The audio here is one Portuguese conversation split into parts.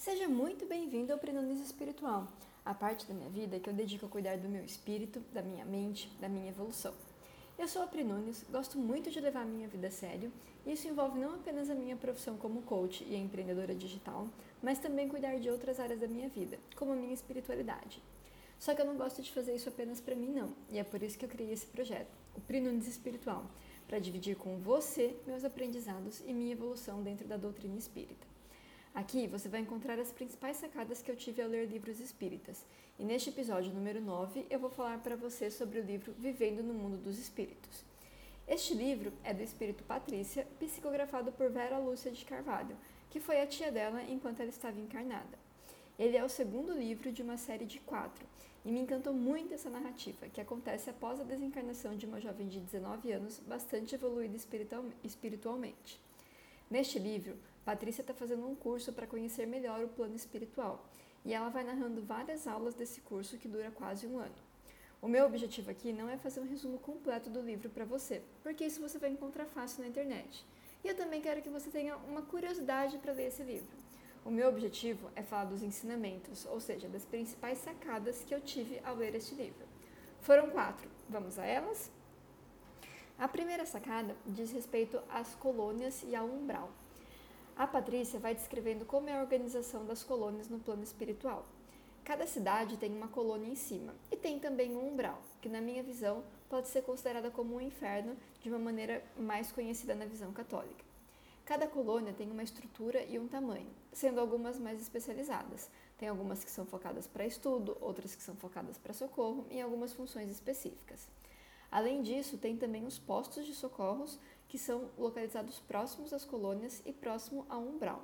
Seja muito bem-vindo ao Prenonis Espiritual, a parte da minha vida que eu dedico a cuidar do meu espírito, da minha mente, da minha evolução. Eu sou a Prenonis, gosto muito de levar a minha vida a sério, e isso envolve não apenas a minha profissão como coach e empreendedora digital, mas também cuidar de outras áreas da minha vida, como a minha espiritualidade. Só que eu não gosto de fazer isso apenas para mim, não, e é por isso que eu criei esse projeto, o Prenonis Espiritual, para dividir com você meus aprendizados e minha evolução dentro da doutrina espírita. Aqui você vai encontrar as principais sacadas que eu tive ao ler livros espíritas. E neste episódio número 9, eu vou falar para você sobre o livro Vivendo no Mundo dos Espíritos. Este livro é do espírito Patrícia, psicografado por Vera Lúcia de Carvalho, que foi a tia dela enquanto ela estava encarnada. Ele é o segundo livro de uma série de quatro, e me encantou muito essa narrativa, que acontece após a desencarnação de uma jovem de 19 anos, bastante evoluída espiritualmente. Neste livro, Patrícia está fazendo um curso para conhecer melhor o plano espiritual e ela vai narrando várias aulas desse curso que dura quase um ano. O meu objetivo aqui não é fazer um resumo completo do livro para você, porque isso você vai encontrar fácil na internet. E eu também quero que você tenha uma curiosidade para ler esse livro. O meu objetivo é falar dos ensinamentos, ou seja, das principais sacadas que eu tive ao ler este livro. Foram quatro. Vamos a elas? A primeira sacada diz respeito às colônias e ao umbral. A Patrícia vai descrevendo como é a organização das colônias no plano espiritual. Cada cidade tem uma colônia em cima e tem também um umbral, que na minha visão pode ser considerada como um inferno de uma maneira mais conhecida na visão católica. Cada colônia tem uma estrutura e um tamanho, sendo algumas mais especializadas. Tem algumas que são focadas para estudo, outras que são focadas para socorro e algumas funções específicas. Além disso, tem também os postos de socorros que são localizados próximos às colônias e próximo ao umbral.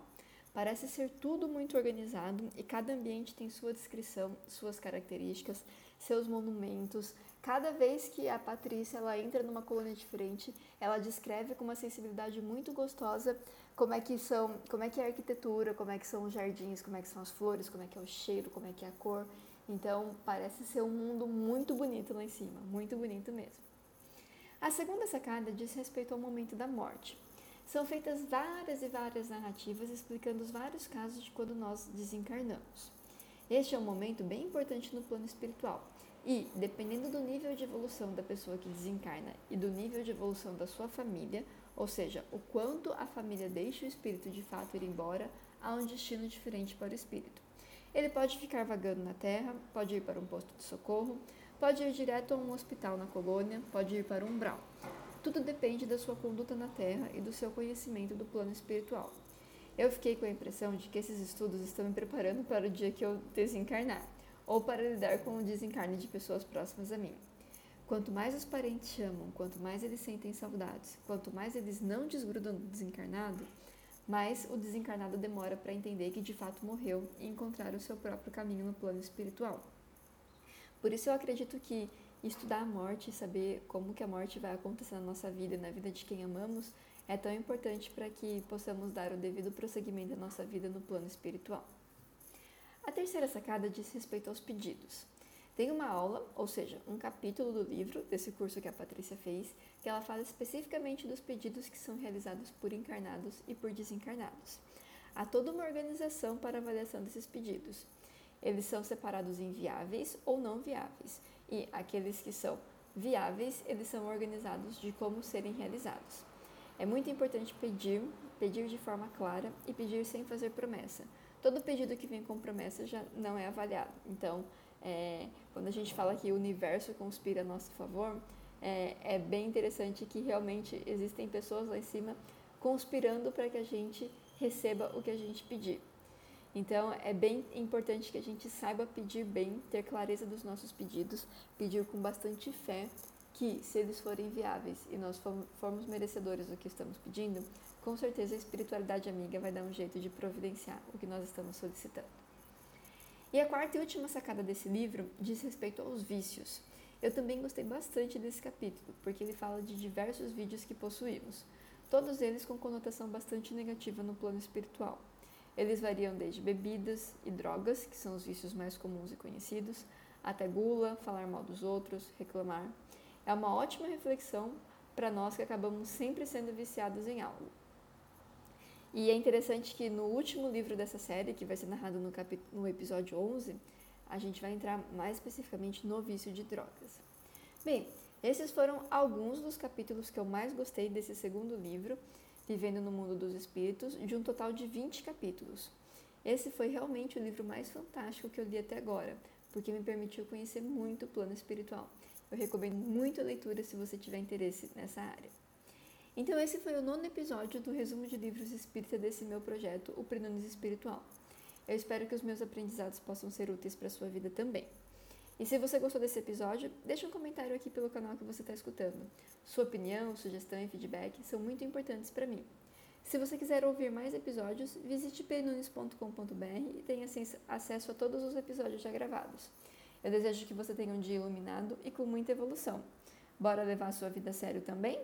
Parece ser tudo muito organizado e cada ambiente tem sua descrição, suas características, seus monumentos. Cada vez que a Patrícia ela entra numa colônia diferente, ela descreve com uma sensibilidade muito gostosa como é que são, como é que é a arquitetura, como é que são os jardins, como é que são as flores, como é que é o cheiro, como é que é a cor. Então, parece ser um mundo muito bonito lá em cima, muito bonito mesmo. A segunda sacada diz respeito ao momento da morte. São feitas várias e várias narrativas explicando os vários casos de quando nós desencarnamos. Este é um momento bem importante no plano espiritual e, dependendo do nível de evolução da pessoa que desencarna e do nível de evolução da sua família, ou seja, o quanto a família deixa o espírito de fato ir embora, há um destino diferente para o espírito. Ele pode ficar vagando na terra, pode ir para um posto de socorro, Pode ir direto a um hospital na colônia, pode ir para um umbral. Tudo depende da sua conduta na Terra e do seu conhecimento do plano espiritual. Eu fiquei com a impressão de que esses estudos estão me preparando para o dia que eu desencarnar, ou para lidar com o desencarne de pessoas próximas a mim. Quanto mais os parentes chamam, quanto mais eles sentem saudades, quanto mais eles não desgrudam do desencarnado, mais o desencarnado demora para entender que de fato morreu e encontrar o seu próprio caminho no plano espiritual. Por isso eu acredito que estudar a morte e saber como que a morte vai acontecer na nossa vida e na vida de quem amamos é tão importante para que possamos dar o devido prosseguimento da nossa vida no plano espiritual. A terceira sacada diz respeito aos pedidos. Tem uma aula, ou seja, um capítulo do livro desse curso que a Patrícia fez, que ela fala especificamente dos pedidos que são realizados por encarnados e por desencarnados. Há toda uma organização para avaliação desses pedidos. Eles são separados em viáveis ou não viáveis, e aqueles que são viáveis, eles são organizados de como serem realizados. É muito importante pedir, pedir de forma clara e pedir sem fazer promessa. Todo pedido que vem com promessa já não é avaliado. Então, é, quando a gente fala que o universo conspira a nosso favor, é, é bem interessante que realmente existem pessoas lá em cima conspirando para que a gente receba o que a gente pedir. Então, é bem importante que a gente saiba pedir bem, ter clareza dos nossos pedidos, pedir com bastante fé que, se eles forem viáveis e nós formos merecedores do que estamos pedindo, com certeza a espiritualidade amiga vai dar um jeito de providenciar o que nós estamos solicitando. E a quarta e última sacada desse livro diz respeito aos vícios. Eu também gostei bastante desse capítulo, porque ele fala de diversos vídeos que possuímos, todos eles com conotação bastante negativa no plano espiritual. Eles variam desde bebidas e drogas, que são os vícios mais comuns e conhecidos, até gula, falar mal dos outros, reclamar. É uma ótima reflexão para nós que acabamos sempre sendo viciados em algo. E é interessante que no último livro dessa série, que vai ser narrado no, no episódio 11, a gente vai entrar mais especificamente no vício de drogas. Bem, esses foram alguns dos capítulos que eu mais gostei desse segundo livro, Vivendo no Mundo dos Espíritos, de um total de 20 capítulos. Esse foi realmente o livro mais fantástico que eu li até agora, porque me permitiu conhecer muito o plano espiritual. Eu recomendo muito a leitura se você tiver interesse nessa área. Então, esse foi o nono episódio do resumo de livros espírita desse meu projeto, o Prenonis Espiritual. Eu espero que os meus aprendizados possam ser úteis para a sua vida também. E se você gostou desse episódio, deixe um comentário aqui pelo canal que você está escutando. Sua opinião, sugestão e feedback são muito importantes para mim. Se você quiser ouvir mais episódios, visite penunes.com.br e tenha acesso a todos os episódios já gravados. Eu desejo que você tenha um dia iluminado e com muita evolução. Bora levar a sua vida a sério também?